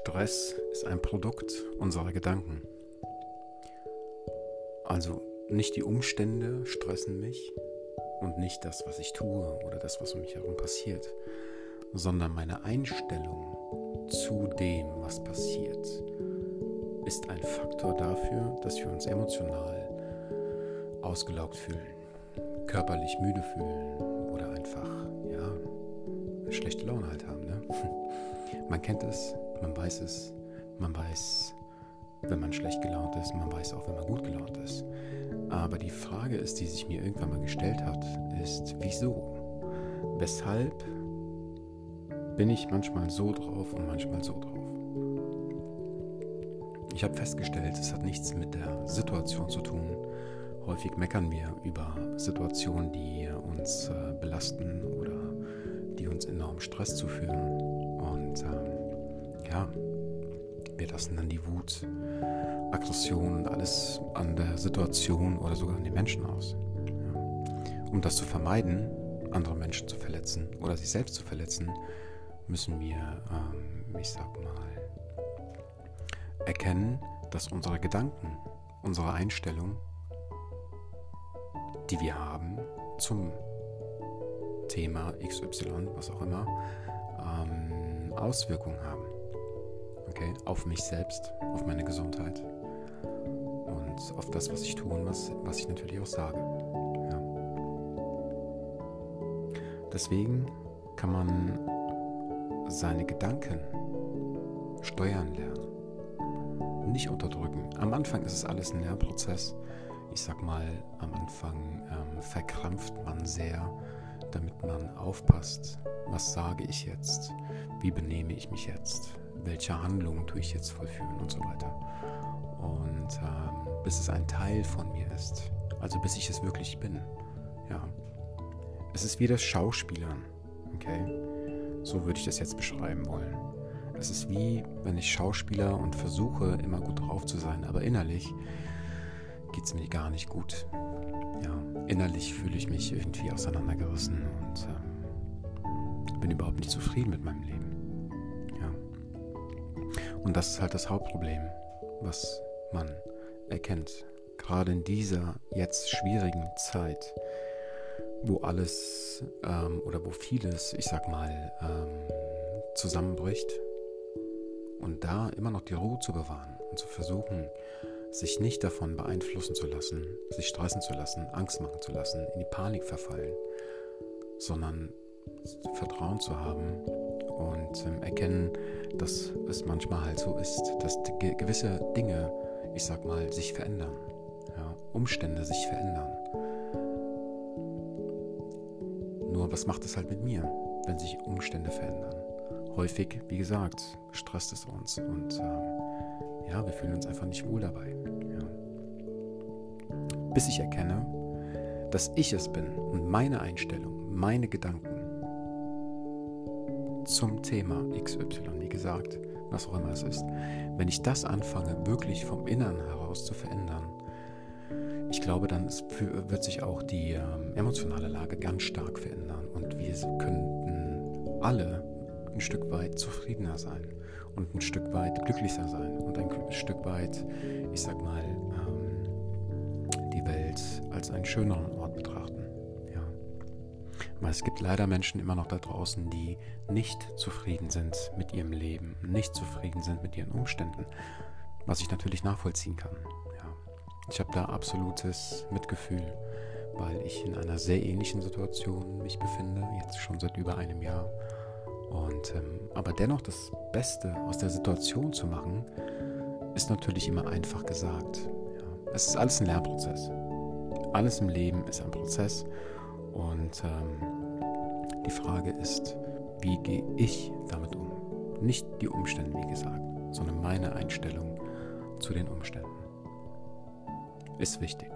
Stress ist ein Produkt unserer Gedanken. Also nicht die Umstände stressen mich und nicht das, was ich tue oder das, was um mich herum passiert, sondern meine Einstellung zu dem, was passiert, ist ein Faktor dafür, dass wir uns emotional ausgelaugt fühlen, körperlich müde fühlen oder einfach, ja, schlechte Laune halt haben. Ne? Man kennt es, man weiß es, man weiß, wenn man schlecht gelaunt ist, man weiß auch, wenn man gut gelaunt ist. Aber die Frage ist, die sich mir irgendwann mal gestellt hat, ist, wieso? Weshalb bin ich manchmal so drauf und manchmal so drauf? Ich habe festgestellt, es hat nichts mit der Situation zu tun. Häufig meckern wir über Situationen, die uns äh, belasten oder die uns enorm Stress zuführen. Und ähm, ja, wir lassen dann die Wut, Aggression und alles an der Situation oder sogar an den Menschen aus. Ja. Um das zu vermeiden, andere Menschen zu verletzen oder sich selbst zu verletzen, müssen wir, ähm, ich sag mal, erkennen, dass unsere Gedanken, unsere Einstellung, die wir haben zum Thema XY, was auch immer, ähm, Auswirkungen haben. Okay, auf mich selbst, auf meine Gesundheit und auf das, was ich tue und was, was ich natürlich auch sage. Ja. Deswegen kann man seine Gedanken steuern lernen, nicht unterdrücken. Am Anfang ist es alles ein Lernprozess. Ich sag mal, am Anfang ähm, verkrampft man sehr damit man aufpasst, was sage ich jetzt, wie benehme ich mich jetzt, welche Handlungen tue ich jetzt vollführen und so weiter. Und ähm, bis es ein Teil von mir ist, also bis ich es wirklich bin. Ja. Es ist wie das Schauspielern, okay? So würde ich das jetzt beschreiben wollen. Es ist wie, wenn ich Schauspieler und versuche, immer gut drauf zu sein, aber innerlich geht es mir gar nicht gut ja, innerlich fühle ich mich irgendwie auseinandergerissen und ähm, bin überhaupt nicht zufrieden mit meinem Leben. Und das ist halt das Hauptproblem, was man erkennt. Gerade in dieser jetzt schwierigen Zeit, wo alles ähm, oder wo vieles, ich sag mal, ähm, zusammenbricht und da immer noch die Ruhe zu bewahren und zu versuchen, sich nicht davon beeinflussen zu lassen, sich stressen zu lassen, Angst machen zu lassen, in die Panik verfallen, sondern Vertrauen zu haben und ähm, erkennen, dass es manchmal halt so ist, dass gewisse Dinge, ich sag mal, sich verändern, ja, Umstände sich verändern. Nur was macht es halt mit mir, wenn sich Umstände verändern? Häufig, wie gesagt, stresst es uns und ähm, ja, wir fühlen uns einfach nicht wohl dabei. Ja. Bis ich erkenne, dass ich es bin und meine Einstellung, meine Gedanken zum Thema XY, wie gesagt, was auch immer es ist, wenn ich das anfange, wirklich vom Innern heraus zu verändern, ich glaube, dann wird sich auch die ähm, emotionale Lage ganz stark verändern und wir könnten alle ein Stück weit zufriedener sein und ein Stück weit glücklicher sein und ein Stück weit, ich sag mal, ähm, die Welt als einen schöneren Ort betrachten. Weil es gibt leider Menschen immer noch da draußen, die nicht zufrieden sind mit ihrem Leben, nicht zufrieden sind mit ihren Umständen, was ich natürlich nachvollziehen kann. Ja. Ich habe da absolutes Mitgefühl, weil ich in einer sehr ähnlichen Situation mich befinde, jetzt schon seit über einem Jahr und, ähm, aber dennoch das Beste aus der Situation zu machen, ist natürlich immer einfach gesagt. Ja. Es ist alles ein Lernprozess. Alles im Leben ist ein Prozess. Und ähm, die Frage ist, wie gehe ich damit um? Nicht die Umstände, wie gesagt, sondern meine Einstellung zu den Umständen. Ist wichtig.